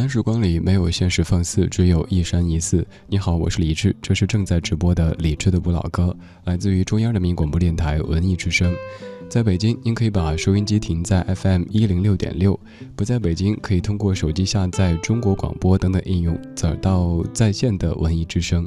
晚安时光里没有现实放肆，只有一山一寺。你好，我是李志，这是正在直播的李志的不老歌，来自于中央人民广播电台文艺之声。在北京，您可以把收音机停在 FM 一零六点六；不在北京，可以通过手机下载中国广播等等应用，找到在线的文艺之声。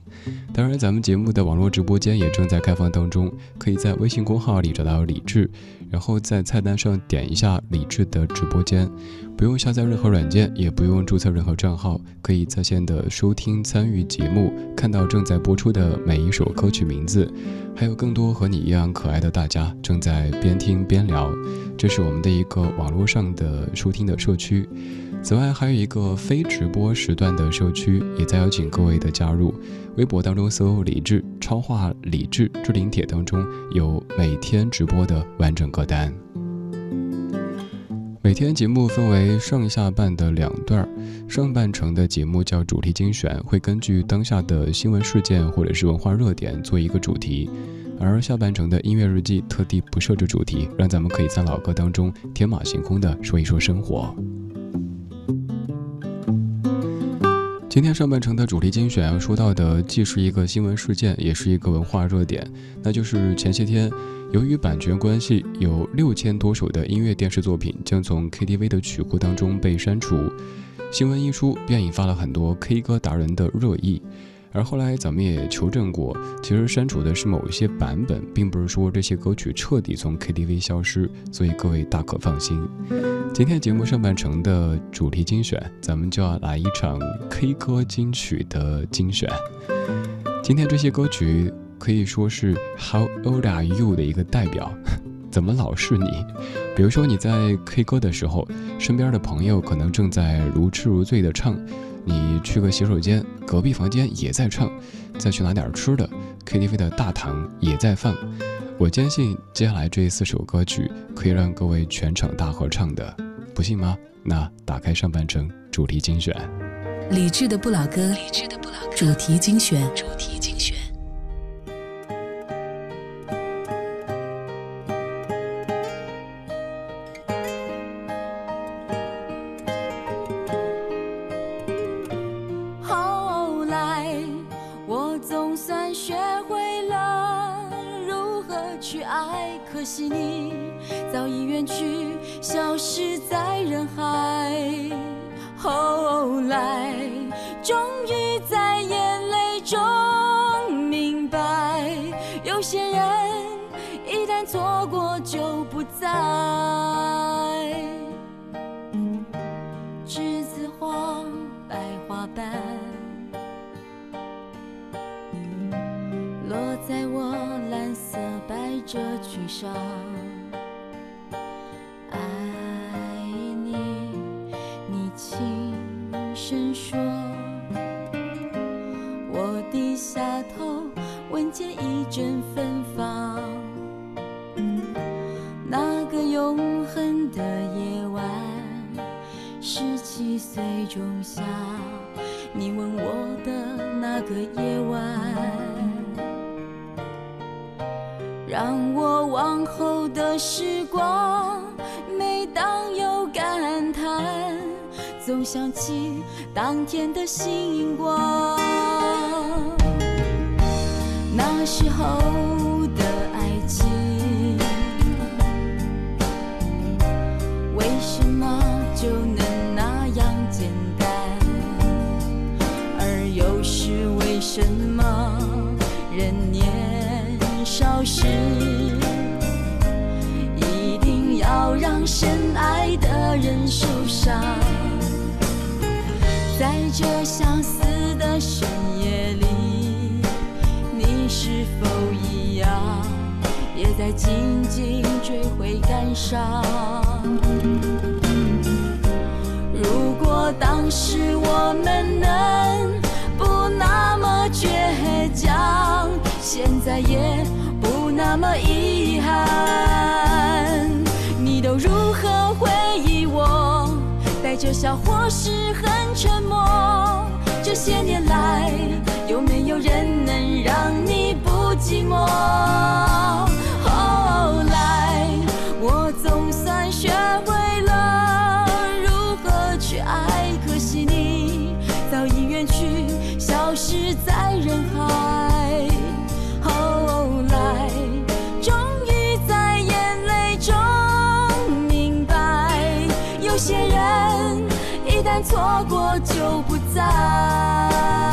当然，咱们节目的网络直播间也正在开放当中，可以在微信公号里找到李志，然后在菜单上点一下李志的直播间。不用下载任何软件，也不用注册任何账号，可以在线的收听、参与节目，看到正在播出的每一首歌曲名字，还有更多和你一样可爱的大家正在边听边聊。这是我们的一个网络上的收听的社区。此外，还有一个非直播时段的社区，也在邀请各位的加入。微博当中搜“李志超话李志置顶帖”当中有每天直播的完整歌单。每天节目分为上下半的两段上半程的节目叫主题精选，会根据当下的新闻事件或者是文化热点做一个主题，而下半程的音乐日记特地不设置主题，让咱们可以在老歌当中天马行空的说一说生活。今天上半程的主题精选要说到的，既是一个新闻事件，也是一个文化热点，那就是前些天。由于版权关系，有六千多首的音乐电视作品将从 KTV 的曲库当中被删除。新闻一出，便引发了很多 K 歌达人的热议。而后来咱们也求证过，其实删除的是某一些版本，并不是说这些歌曲彻底从 KTV 消失。所以各位大可放心。今天节目上半程的主题精选，咱们就要来一场 K 歌金曲的精选。今天这些歌曲。可以说是 How old are you 的一个代表，怎么老是你？比如说你在 K 歌的时候，身边的朋友可能正在如痴如醉的唱，你去个洗手间，隔壁房间也在唱，再去拿点吃的，KTV 的大堂也在放。我坚信接下来这四首歌曲可以让各位全场大合唱的，不信吗？那打开上半程主题精选，理智的不老歌，理智的不老歌，主题精选，主题精什么人年少时，一定要让深爱的人受伤？在这相思的深夜里，你是否一样，也在静静追悔感伤？如果当时我们能现在也不那么遗憾，你都如何回忆我？带着笑或是很沉默？这些年来，有没有人能让你不寂寞？错过就不再。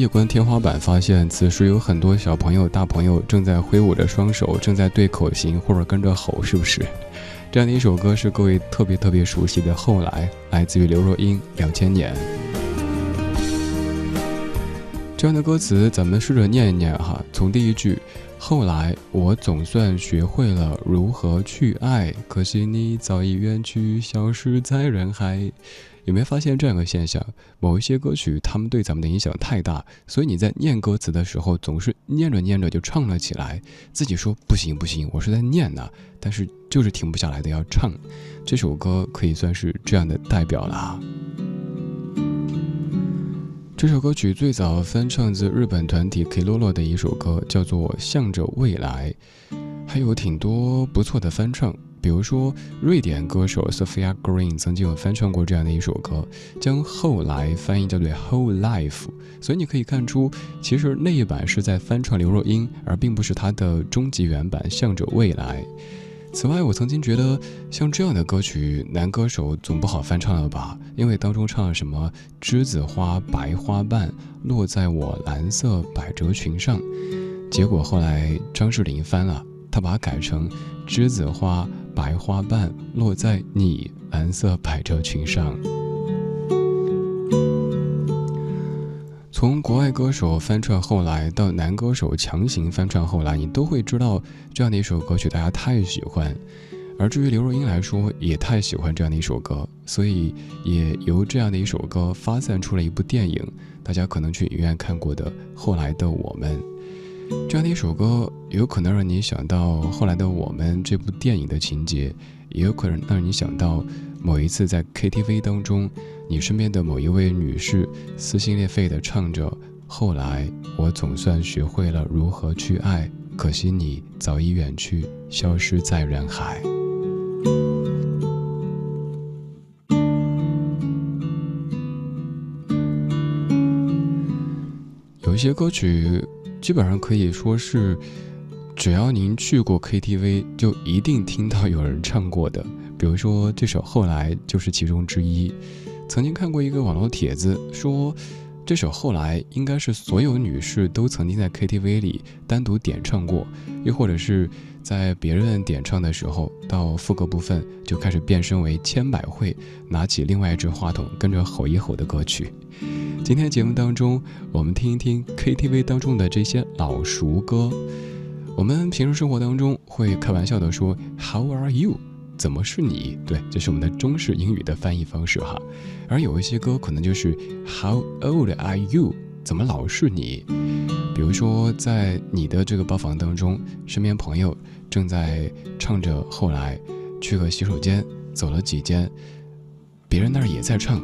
夜观天花板，发现此时有很多小朋友、大朋友正在挥舞着双手，正在对口型或者跟着吼，是不是？这样的一首歌是各位特别特别熟悉的。后来来自于刘若英，两千年。这样的歌词，咱们试着念一念哈。从第一句“后来我总算学会了如何去爱，可惜你早已远去，消失在人海”。有没有发现这样一个现象？某一些歌曲，他们对咱们的影响太大，所以你在念歌词的时候，总是念着念着就唱了起来，自己说不行不行，我是在念呢，但是就是停不下来的要唱。这首歌可以算是这样的代表了。这首歌曲最早翻唱自日本团体 Kilolo 的一首歌，叫做《向着未来》，还有挺多不错的翻唱。比如说，瑞典歌手 Sophia Green 曾经有翻唱过这样的一首歌，将“后来”翻译叫做 “whole life”。所以你可以看出，其实那一版是在翻唱刘若英，而并不是她的终极原版《向着未来》。此外，我曾经觉得像这样的歌曲，男歌手总不好翻唱了吧？因为当中唱了什么“栀子花白花瓣落在我蓝色百褶裙上”，结果后来张智霖翻了，他把它改成“栀子花白花瓣落在你蓝色百褶裙上”。从国外歌手翻唱后来到男歌手强行翻唱后来，你都会知道这样的一首歌曲大家太喜欢。而至于刘若英来说，也太喜欢这样的一首歌，所以也由这样的一首歌发散出了一部电影，大家可能去影院看过的《后来的我们》。这样的一首歌，有可能让你想到《后来的我们》这部电影的情节，也有可能让你想到某一次在 KTV 当中，你身边的某一位女士撕心裂肺地唱着：“后来我总算学会了如何去爱，可惜你早已远去，消失在人海。”有一些歌曲，基本上可以说是，只要您去过 KTV，就一定听到有人唱过的。比如说这首《后来》就是其中之一。曾经看过一个网络帖子，说这首《后来》应该是所有女士都曾经在 KTV 里单独点唱过，又或者是在别人点唱的时候，到副歌部分就开始变身为千百惠，拿起另外一支话筒跟着吼一吼的歌曲。今天节目当中，我们听一听 KTV 当中的这些老熟歌。我们平时生活当中会开玩笑的说 “How are you？” 怎么是你？对，这是我们的中式英语的翻译方式哈。而有一些歌可能就是 “How old are you？” 怎么老是你？比如说在你的这个包房当中，身边朋友正在唱着“后来”，去个洗手间，走了几间，别人那儿也在唱。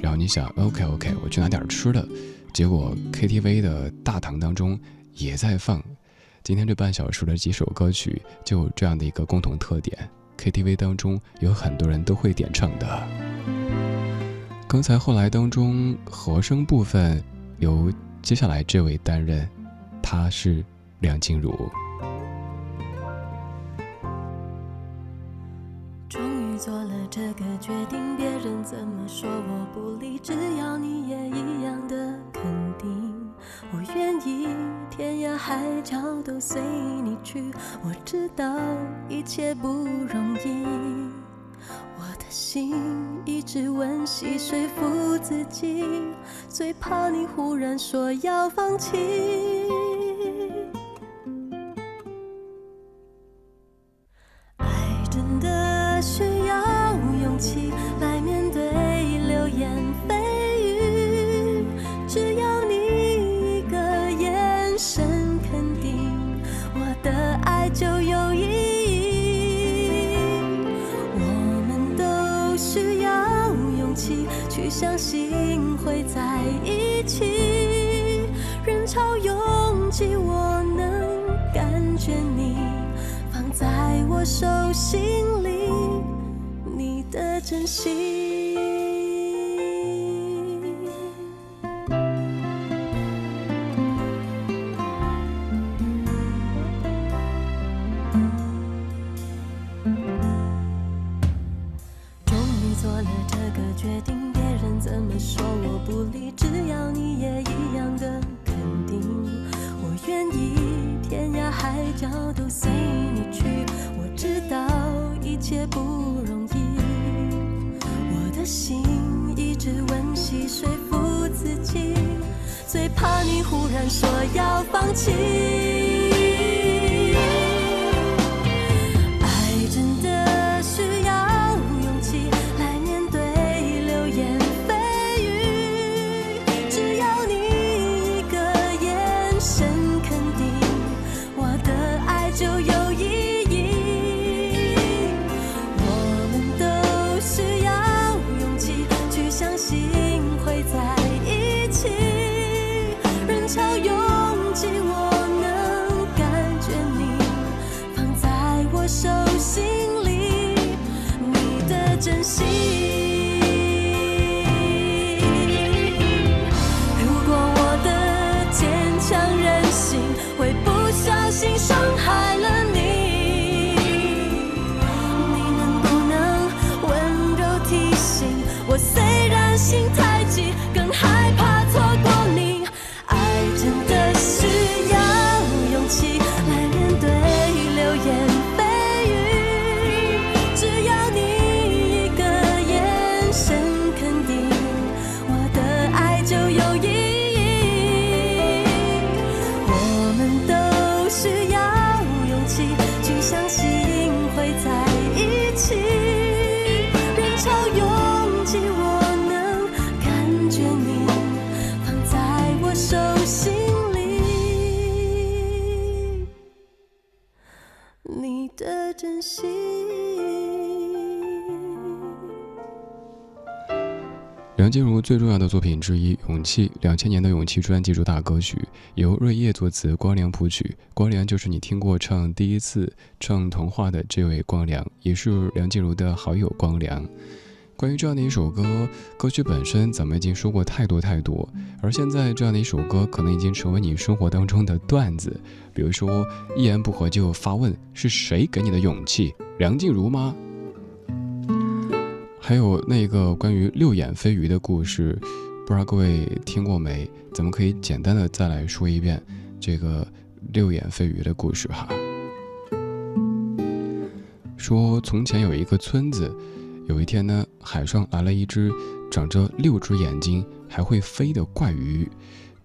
然后你想，OK OK，我去拿点吃的，结果 KTV 的大堂当中也在放。今天这半小时的几首歌曲，就有这样的一个共同特点，KTV 当中有很多人都会点唱的。刚才后来当中和声部分由接下来这位担任，他是梁静茹。我知道一切不容易，我的心一直温习说服自己，最怕你忽然说要放弃。手心里，你的真心。梁静茹最重要的作品之一《勇气》，两千年的《勇气》专辑主打歌曲，由瑞叶作词，光良谱曲。光良就是你听过唱第一次唱童话的这位光良，也是梁静茹的好友光良。关于这样的一首歌，歌曲本身咱们已经说过太多太多，而现在这样的一首歌可能已经成为你生活当中的段子，比如说一言不合就发问：是谁给你的勇气？梁静茹吗？还有那个关于六眼飞鱼的故事，不知道各位听过没？咱们可以简单的再来说一遍这个六眼飞鱼的故事哈。说从前有一个村子，有一天呢，海上来了一只长着六只眼睛还会飞的怪鱼，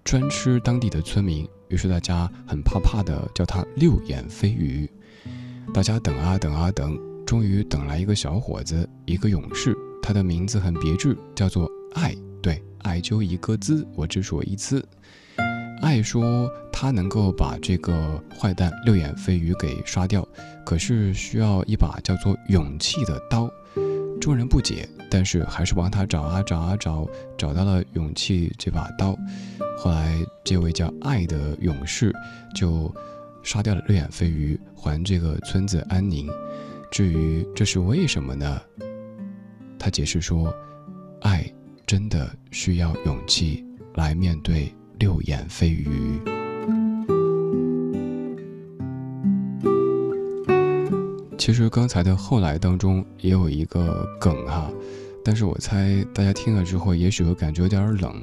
专吃当地的村民。于是大家很怕怕的叫它六眼飞鱼。大家等啊等啊等。终于等来一个小伙子，一个勇士，他的名字很别致，叫做爱。对，爱就一个字，我只说一次。爱说他能够把这个坏蛋六眼飞鱼给杀掉，可是需要一把叫做勇气的刀。众人不解，但是还是帮他找啊找啊找，找到了勇气这把刀。后来这位叫爱的勇士就杀掉了六眼飞鱼，还这个村子安宁。至于这是为什么呢？他解释说，爱真的需要勇气来面对六眼飞鱼。其实刚才的后来当中也有一个梗哈，但是我猜大家听了之后也许会感觉有点冷。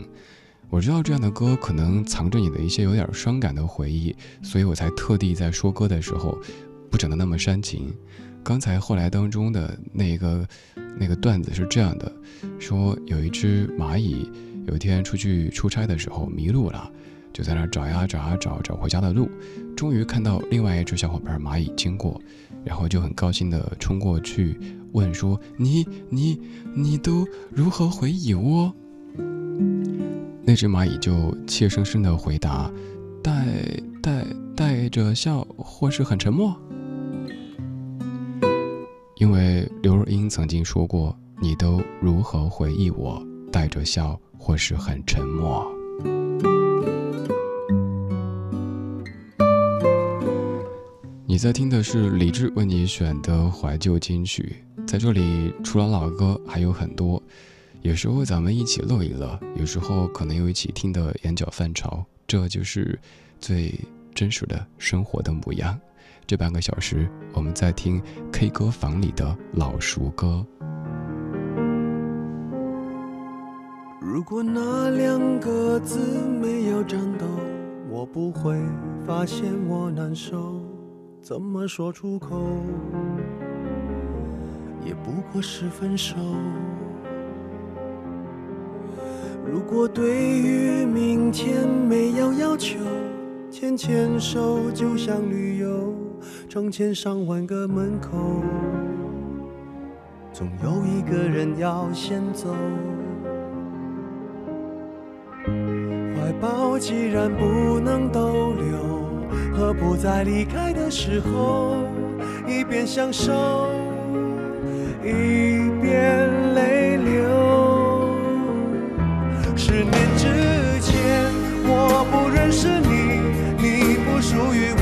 我知道这样的歌可能藏着你的一些有点伤感的回忆，所以我才特地在说歌的时候不整的那么煽情。刚才后来当中的那个那个段子是这样的：说有一只蚂蚁，有一天出去出差的时候迷路了，就在那找呀找呀找，找回家的路。终于看到另外一只小伙伴蚂蚁经过，然后就很高兴地冲过去问说：“你你你都如何回蚁窝？”那只蚂蚁就怯生生地回答：“带带带着笑，或是很沉默。”因为刘若英曾经说过：“你都如何回忆我？带着笑，或是很沉默。”你在听的是李志为你选的怀旧金曲，在这里除了老歌还有很多，有时候咱们一起乐一乐，有时候可能又一起听得眼角泛潮，这就是最真实的生活的模样。这半个小时，我们在听 K 歌房里的老熟歌。如果那两个字没有颤抖，我不会发现我难受。怎么说出口，也不过是分手。如果对于明天没有要求，牵牵手就像旅游。成千上万个门口，总有一个人要先走。怀抱既然不能逗留，何不在离开的时候，一边享受，一边泪流？十年之前，我不认识你，你不属于我。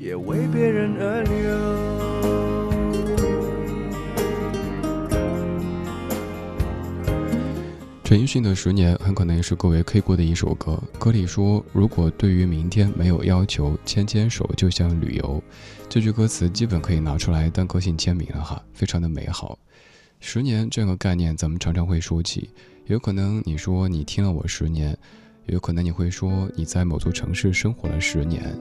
也为别人而流。陈奕迅的《十年》很可能也是各位 K 过的一首歌。歌里说：“如果对于明天没有要求，牵牵手就像旅游。”这句歌词基本可以拿出来当个性签名了哈，非常的美好。十年这个概念，咱们常常会说起。有可能你说你听了我十年，有可能你会说你在某座城市生活了十年。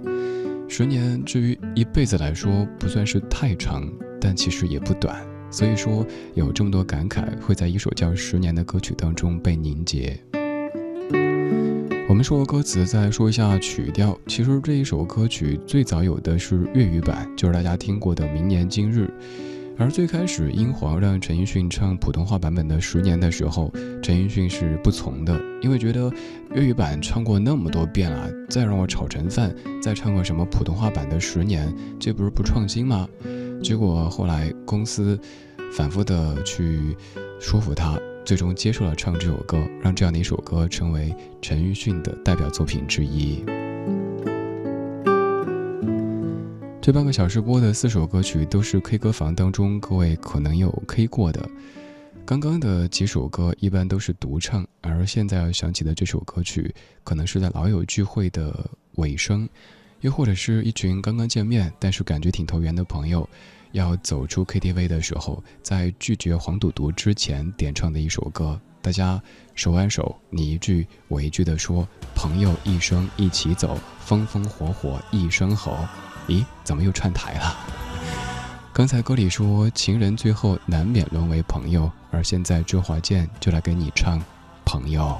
十年，至于一辈子来说，不算是太长，但其实也不短。所以说，有这么多感慨会在一首叫《十年》的歌曲当中被凝结。我们说歌词，再说一下曲调。其实这一首歌曲最早有的是粤语版，就是大家听过的《明年今日》。而最开始英皇让陈奕迅唱普通话版本的《十年》的时候，陈奕迅是不从的，因为觉得粤语版唱过那么多遍了，再让我炒成饭，再唱个什么普通话版的《十年》，这不是不创新吗？结果后来公司反复的去说服他，最终接受了唱这首歌，让这样的一首歌成为陈奕迅的代表作品之一。这半个小时播的四首歌曲都是 K 歌房当中各位可能有 K 过的。刚刚的几首歌一般都是独唱，而现在要响起的这首歌曲，可能是在老友聚会的尾声。又或者是一群刚刚见面，但是感觉挺投缘的朋友，要走出 KTV 的时候，在拒绝黄赌毒之前点唱的一首歌。大家手挽手，你一句我一句的说：“朋友一生一起走，风风火火一生吼。”咦，怎么又串台了？刚才歌里说情人最后难免沦为朋友，而现在周华健就来给你唱《朋友》。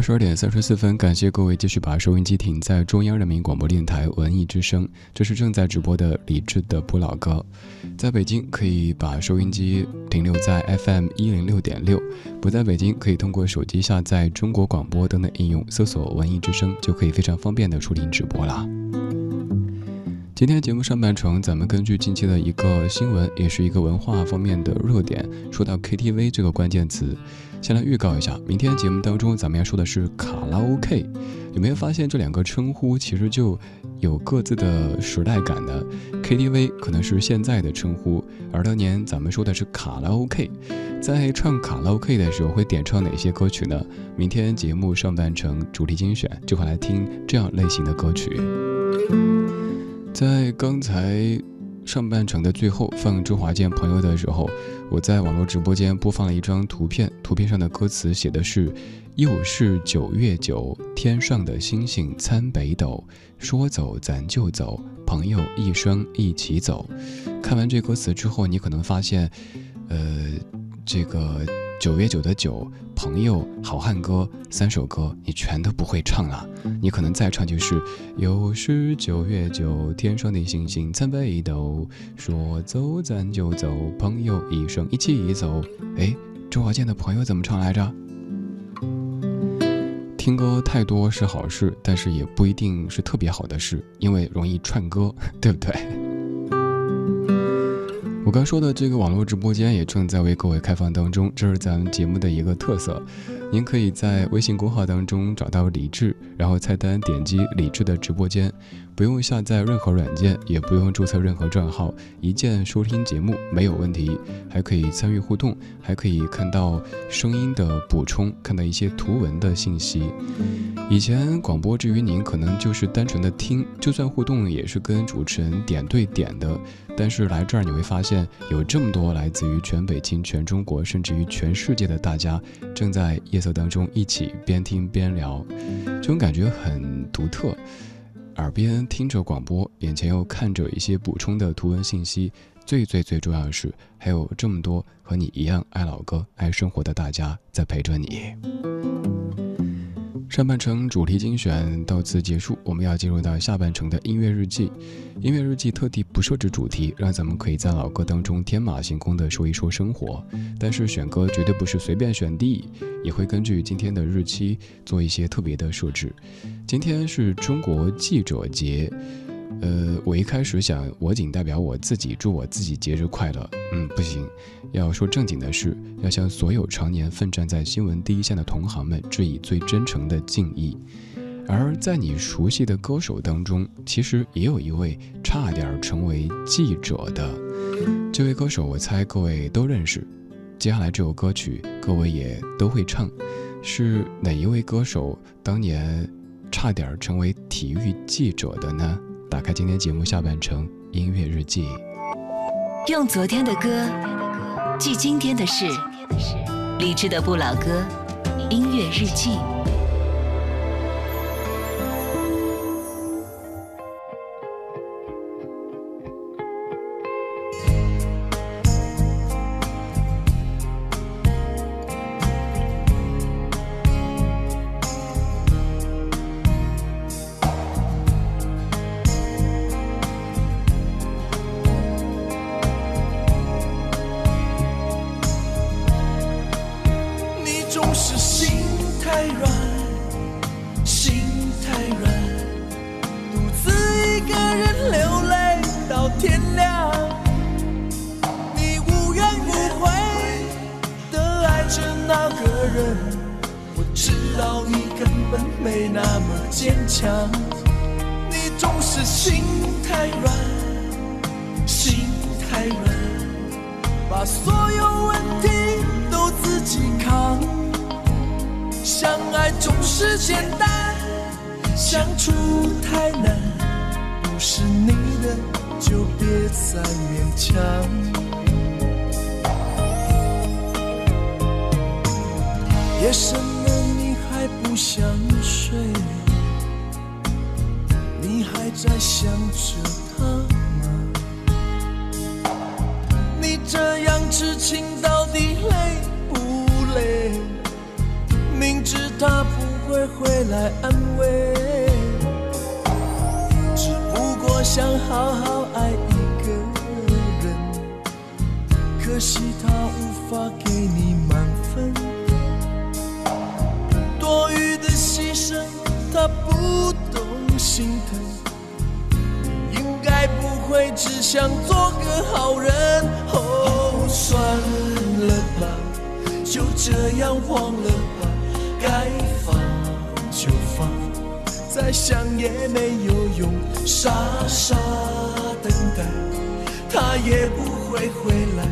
十二点三十四分，感谢各位继续把收音机停在中央人民广播电台文艺之声，这是正在直播的理智的不老歌。在北京可以把收音机停留在 FM 一零六点六，不在北京可以通过手机下载中国广播等等应用，搜索文艺之声就可以非常方便的收听直播啦。今天节目上半程，咱们根据近期的一个新闻，也是一个文化方面的热点，说到 KTV 这个关键词，先来预告一下，明天节目当中咱们要说的是卡拉 OK。有没有发现这两个称呼其实就有各自的时代感呢？KTV 可能是现在的称呼，而当年咱们说的是卡拉 OK。在唱卡拉 OK 的时候会点唱哪些歌曲呢？明天节目上半程主题精选就会来听这样类型的歌曲。在刚才上半程的最后放周华健《朋友》的时候，我在网络直播间播放了一张图片，图片上的歌词写的是：“又是九月九，天上的星星参北斗，说走咱就走，朋友一生一起走。”看完这歌词之后，你可能发现，呃，这个。九月九的九，朋友，好汉歌三首歌，你全都不会唱了。你可能再唱就是又是九月九，天上的星星参北斗，说走咱就走，朋友一生一起走。哎，周华健的朋友怎么唱来着？听歌太多是好事，但是也不一定是特别好的事，因为容易串歌，对不对？我刚说的这个网络直播间也正在为各位开放当中，这是咱们节目的一个特色。您可以在微信公号当中找到李志，然后菜单点击李志的直播间，不用下载任何软件，也不用注册任何账号，一键收听节目没有问题，还可以参与互动，还可以看到声音的补充，看到一些图文的信息。以前广播至于您可能就是单纯的听，就算互动也是跟主持人点对点的。但是来这儿你会发现，有这么多来自于全北京、全中国，甚至于全世界的大家，正在夜色当中一起边听边聊，这种感觉很独特。耳边听着广播，眼前又看着一些补充的图文信息，最最最重要的是，还有这么多和你一样爱老歌、爱生活的大家在陪着你。上半程主题精选到此结束，我们要进入到下半程的音乐日记。音乐日记特地不设置主题，让咱们可以在老歌当中天马行空地说一说生活。但是选歌绝对不是随便选的，也会根据今天的日期做一些特别的设置。今天是中国记者节。呃，我一开始想，我仅代表我自己祝我自己节日快乐。嗯，不行，要说正经的事，要向所有常年奋战在新闻第一线的同行们致以最真诚的敬意。而在你熟悉的歌手当中，其实也有一位差点成为记者的这位歌手，我猜各位都认识。接下来这首歌曲，各位也都会唱，是哪一位歌手当年差点成为体育记者的呢？打开今天节目下半程音乐日记，用昨天的歌记今天的事，理智的不老歌音乐日记。就别再勉强。夜深了，你还不想睡？你还在想着他吗？你这样痴情到底累不累？明知他不会回来安慰，想好好爱一个人，可惜他无法给你满分。多余的牺牲，他不懂心疼。你应该不会只想做个好人。哦，算了吧，就这样忘了吧，该，再想也没有用。傻傻等待，他也不会回来。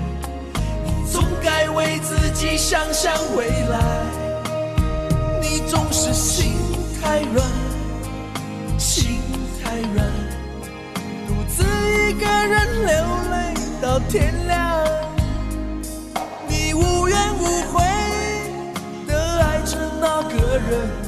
你总该为自己想想未来。你总是心太软，心太软，独自一个人流泪到天亮。你无怨无悔的爱着那个人，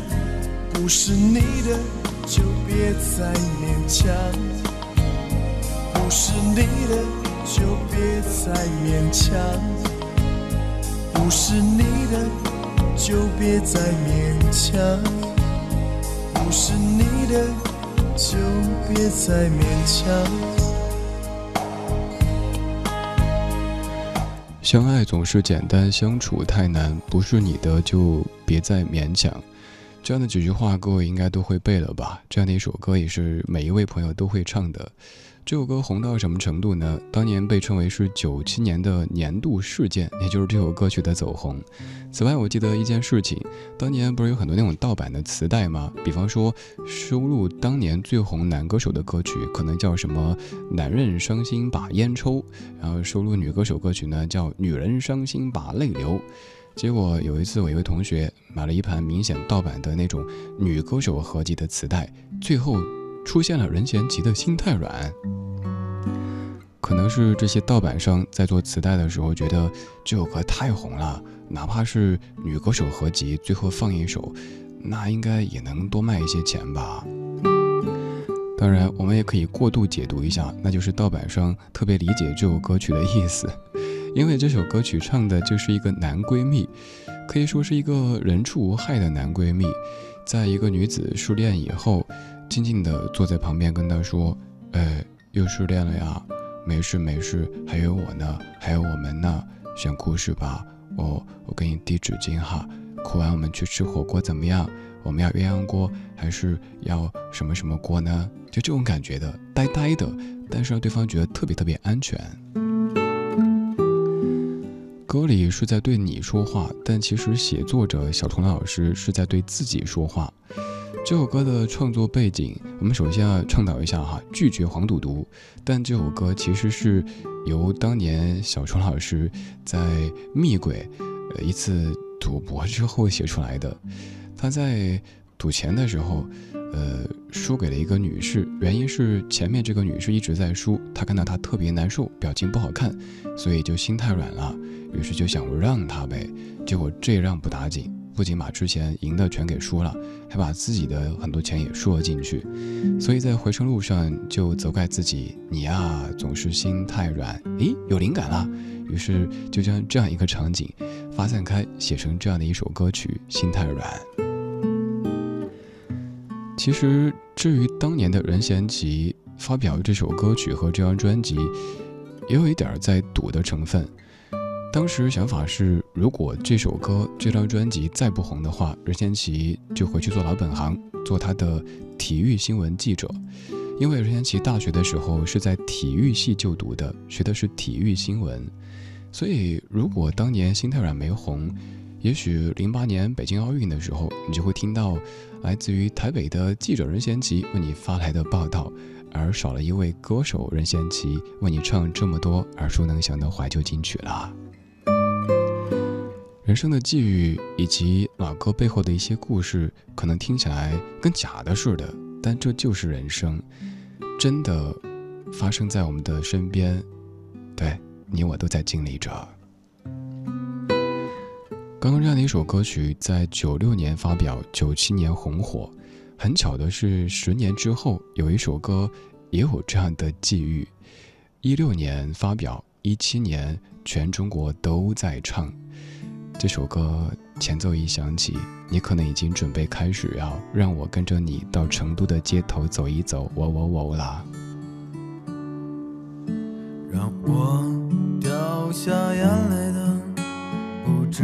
不是你的就别再勉强，不是你的就别再勉强，不是你的就别再勉强，不是你的就别再勉强。相爱总是简单，相处太难。不是你的就别再勉强。这样的几句话，各位应该都会背了吧？这样的一首歌也是每一位朋友都会唱的。这首歌红到什么程度呢？当年被称为是九七年的年度事件，也就是这首歌曲的走红。此外，我记得一件事情，当年不是有很多那种盗版的磁带吗？比方说收录当年最红男歌手的歌曲，可能叫什么“男人伤心把烟抽”，然后收录女歌手歌曲呢，叫“女人伤心把泪流”。结果有一次，我一位同学买了一盘明显盗版的那种女歌手合集的磁带，最后出现了任贤齐的《心太软》。可能是这些盗版商在做磁带的时候觉得这首歌太红了，哪怕是女歌手合集，最后放一首，那应该也能多卖一些钱吧。当然，我们也可以过度解读一下，那就是盗版商特别理解这首歌曲的意思，因为这首歌曲唱的就是一个男闺蜜，可以说是一个人畜无害的男闺蜜，在一个女子失恋以后，静静地坐在旁边跟她说：“哎，又失恋了呀。”没事没事，还有我呢，还有我们呢。想哭是吧？我我给你递纸巾哈。哭完我们去吃火锅怎么样？我们要鸳鸯锅还是要什么什么锅呢？就这种感觉的，呆呆的，但是让对方觉得特别特别安全。歌里是在对你说话，但其实写作者小虫老师是在对自己说话。这首歌的创作背景，我们首先要倡导一下哈，拒绝黄赌毒。但这首歌其实是由当年小虫老师在蜜鬼呃一次赌博之后写出来的。他在赌钱的时候，呃，输给了一个女士，原因是前面这个女士一直在输，他看到她特别难受，表情不好看，所以就心太软了，于是就想让她呗。结果这让不打紧。不仅把之前赢的全给输了，还把自己的很多钱也输了进去，所以在回程路上就责怪自己：“你呀，总是心太软。”诶，有灵感了，于是就将这样一个场景发散开，写成这样的一首歌曲《心太软》。其实，至于当年的任贤齐发表这首歌曲和这张专辑，也有一点在赌的成分。当时想法是，如果这首歌、这张专辑再不红的话，任贤齐就回去做老本行，做他的体育新闻记者。因为任贤齐大学的时候是在体育系就读的，学的是体育新闻，所以如果当年心太软没红，也许零八年北京奥运的时候，你就会听到来自于台北的记者任贤齐为你发来的报道，而少了一位歌手任贤齐为你唱这么多耳熟能详的怀旧金曲了。人生的际遇以及老歌背后的一些故事，可能听起来跟假的似的，但这就是人生，真的发生在我们的身边，对你我都在经历着。刚刚这样的一首歌曲，在九六年发表，九七年红火。很巧的是，十年之后有一首歌也有这样的际遇，一六年发表，一七年全中国都在唱。这首歌前奏一响起，你可能已经准备开始要让我跟着你到成都的街头走一走，喔喔喔啦。让我掉下眼泪的不止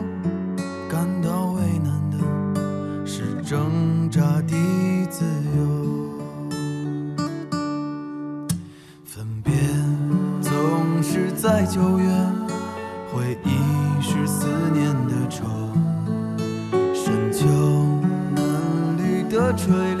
九月，回忆是思念的愁。深秋嫩绿的垂柳，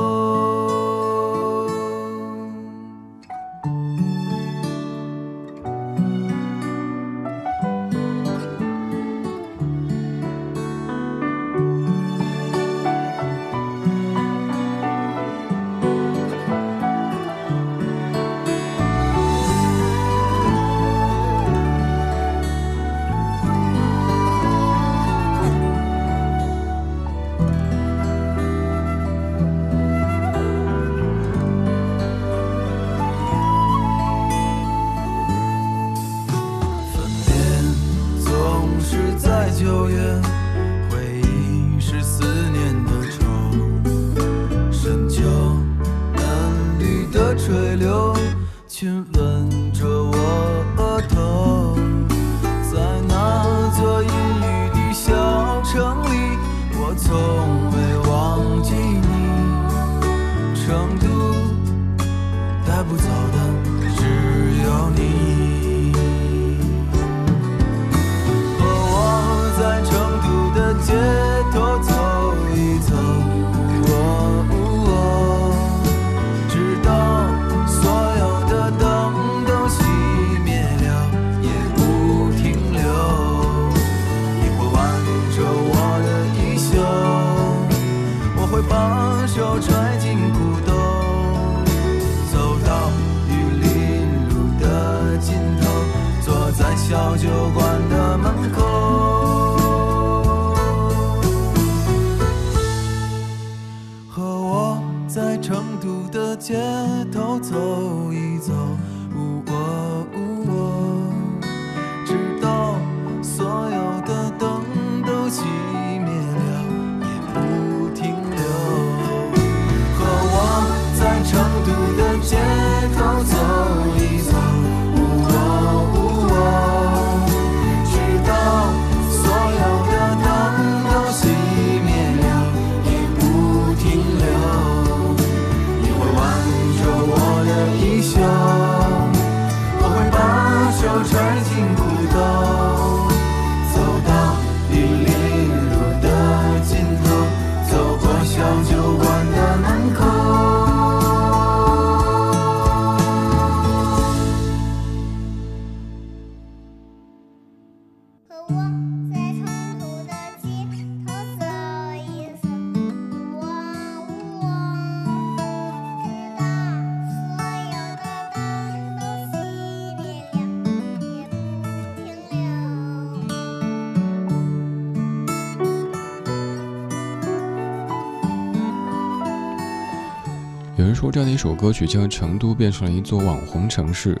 说这样的一首歌曲，将成都变成了一座网红城市。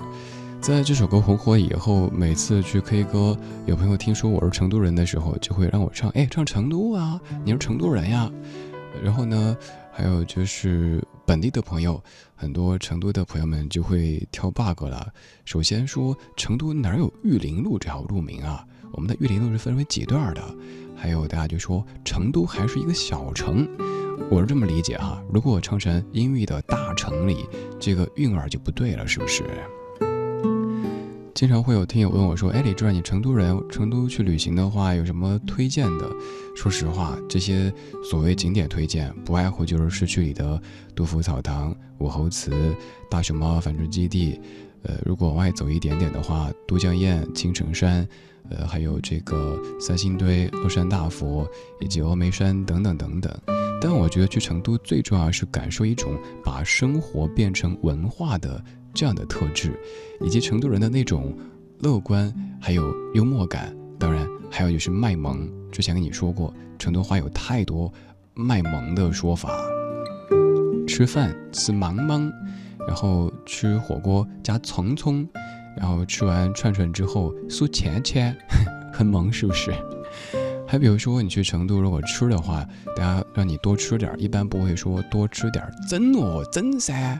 在这首歌红火以后，每次去 K 歌，有朋友听说我是成都人的时候，就会让我唱，哎，唱成都啊，你是成都人呀。然后呢，还有就是本地的朋友，很多成都的朋友们就会挑 bug 了。首先说成都哪有玉林路这条路名啊？我们的玉林路是分为几段的？还有大家就说成都还是一个小城。我是这么理解哈，如果我唱成音域的大城里，这个韵儿就不对了，是不是？经常会有听友问我说：“哎，李志，你成都人，成都去旅行的话，有什么推荐的？”说实话，这些所谓景点推荐，不外乎就是市区里的杜甫草堂、武侯祠、大熊猫繁殖基地。呃，如果往外走一点点的话，都江堰、青城山，呃，还有这个三星堆、乐山大佛以及峨眉山等等等等。但我觉得去成都最重要是感受一种把生活变成文化的这样的特质，以及成都人的那种乐观，还有幽默感。当然，还有就是卖萌。之前跟你说过，成都话有太多卖萌的说法。吃饭吃芒芒，然后吃火锅加葱葱，然后吃完串串之后苏钱钱，很萌是不是？还比如说，你去成都，如果吃的话，大家让你多吃点，一般不会说多吃点，真哦，真噻，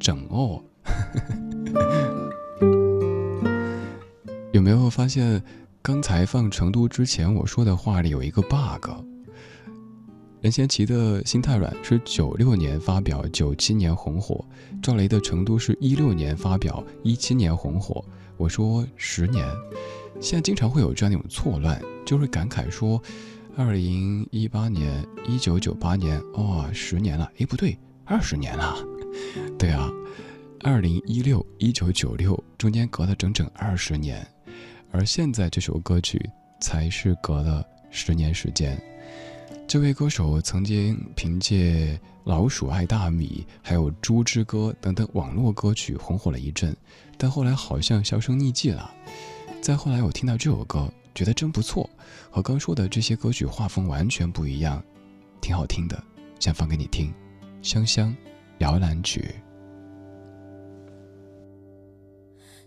整哦。有没有发现，刚才放成都之前我说的话里有一个 bug？任贤齐的心太软是九六年发表，九七年红火；赵雷的成都是一六年发表，一七年红火。我说十年。现在经常会有这样一种错乱，就会感慨说，二零一八年，一九九八年，哦，十年了。哎，不对，二十年了。对啊，二零一六，一九九六，中间隔了整整二十年，而现在这首歌曲才是隔了十年时间。这位歌手曾经凭借《老鼠爱大米》还有《猪之歌》等等网络歌曲红火了一阵，但后来好像销声匿迹了。再后来，我听到这首歌，觉得真不错，和刚说的这些歌曲画风完全不一样，挺好听的，想放给你听。香香，摇篮曲。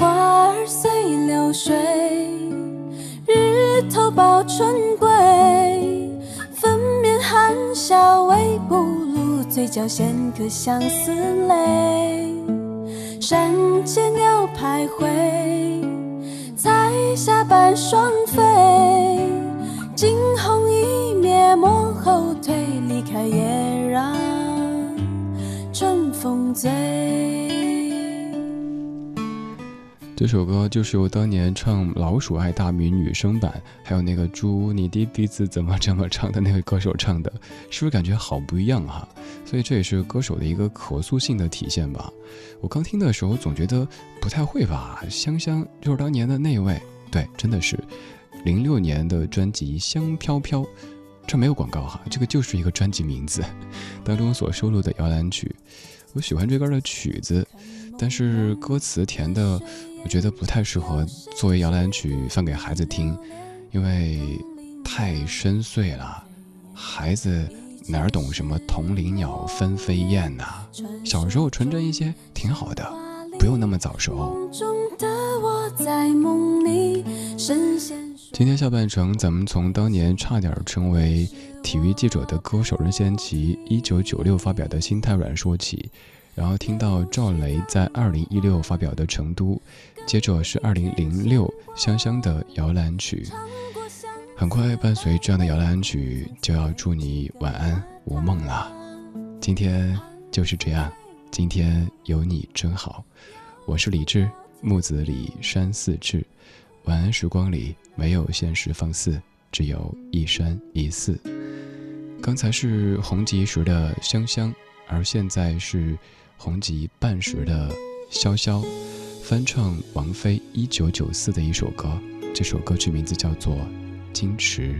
花儿随流水，日头抱春归。粉面含笑微不露，嘴角衔颗相思泪。山间鸟徘徊，彩霞伴双飞。惊鸿一瞥莫后退，离开也让春风醉。这首歌就是由当年唱《老鼠爱大米》女生版，还有那个猪你的鼻子怎么这么长的那位歌手唱的，是不是感觉好不一样哈？所以这也是歌手的一个可塑性的体现吧。我刚听的时候总觉得不太会吧，香香就是当年的那位，对，真的是零六年的专辑《香飘飘》，这没有广告哈，这个就是一个专辑名字当中所收录的摇篮曲。我喜欢这歌的曲子，但是歌词填的。我觉得不太适合作为摇篮曲放给孩子听，因为太深邃了，孩子哪懂什么同林鸟分飞燕呐？小时候纯真一些挺好的，不用那么早熟。今天下半程，咱们从当年差点成为体育记者的歌手任贤齐一九九六发表的《心太软》说起。然后听到赵雷在二零一六发表的《成都》，接着是二零零六香香的摇篮曲。很快伴随这样的摇篮曲，就要祝你晚安无梦了。今天就是这样，今天有你真好。我是李志，木子李山寺志。晚安时光里没有现实放肆，只有一山一寺。刚才是红极时的香香，而现在是。红极半时的潇潇，翻唱王菲一九九四的一首歌，这首歌曲名字叫做《矜持》。